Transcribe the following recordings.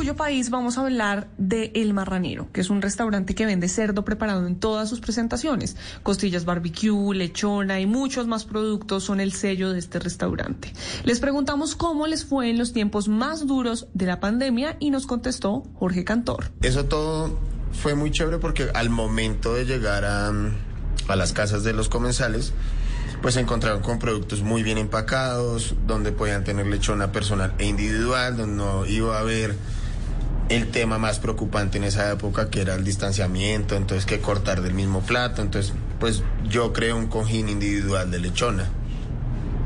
Orgullo País vamos a hablar de El Marranero, que es un restaurante que vende cerdo preparado en todas sus presentaciones. Costillas barbecue, lechona y muchos más productos son el sello de este restaurante. Les preguntamos cómo les fue en los tiempos más duros de la pandemia y nos contestó Jorge Cantor. Eso todo fue muy chévere porque al momento de llegar a, a las casas de los comensales, pues se encontraron con productos muy bien empacados, donde podían tener lechona personal e individual, donde no iba a haber el tema más preocupante en esa época, que era el distanciamiento, entonces que cortar del mismo plato, entonces pues yo creé un cojín individual de lechona.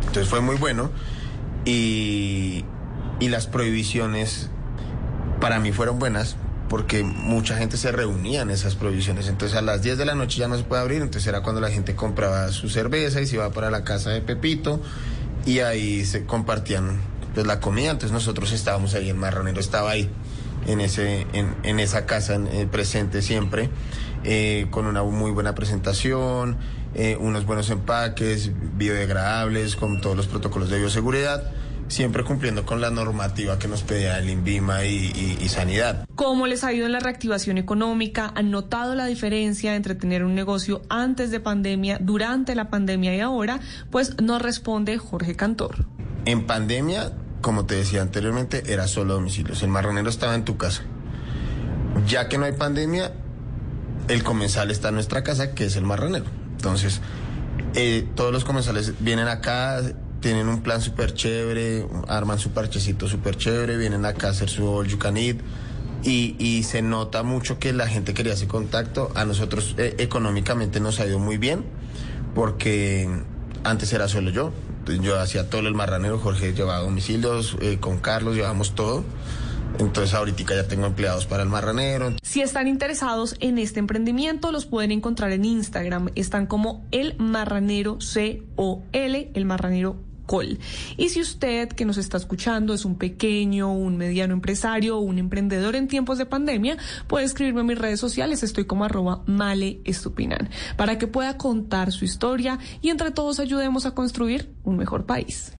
Entonces fue muy bueno y, y las prohibiciones para mí fueron buenas porque mucha gente se reunía en esas provisiones. Entonces a las 10 de la noche ya no se puede abrir, entonces era cuando la gente compraba su cerveza y se iba para la casa de Pepito y ahí se compartían pues la comida. Entonces nosotros estábamos ahí, el marronero estaba ahí en, ese, en, en esa casa eh, presente siempre, eh, con una muy buena presentación, eh, unos buenos empaques, biodegradables, con todos los protocolos de bioseguridad siempre cumpliendo con la normativa que nos pedía el INVIMA y, y, Sanidad. ¿Cómo les ha ido en la reactivación económica? ¿Han notado la diferencia entre tener un negocio antes de pandemia, durante la pandemia y ahora? Pues nos responde Jorge Cantor. En pandemia, como te decía anteriormente, era solo domicilios. El marronero estaba en tu casa. Ya que no hay pandemia, el comensal está en nuestra casa, que es el marronero. Entonces, eh, todos los comensales vienen acá, tienen un plan súper chévere, arman su parchecito súper chévere, vienen acá a hacer su all y, se nota mucho que la gente quería ese contacto. A nosotros eh, económicamente nos ha ido muy bien, porque antes era solo yo. Yo hacía todo el marranero, Jorge llevaba domicilios, eh, con Carlos llevamos todo. Entonces ahorita ya tengo empleados para el marranero. Si están interesados en este emprendimiento, los pueden encontrar en Instagram. Están como el marranero C-O-L, el marranero Y si usted que nos está escuchando es un pequeño, un mediano empresario o un emprendedor en tiempos de pandemia, puede escribirme en mis redes sociales, estoy como arroba male estupinan, para que pueda contar su historia y entre todos ayudemos a construir un mejor país.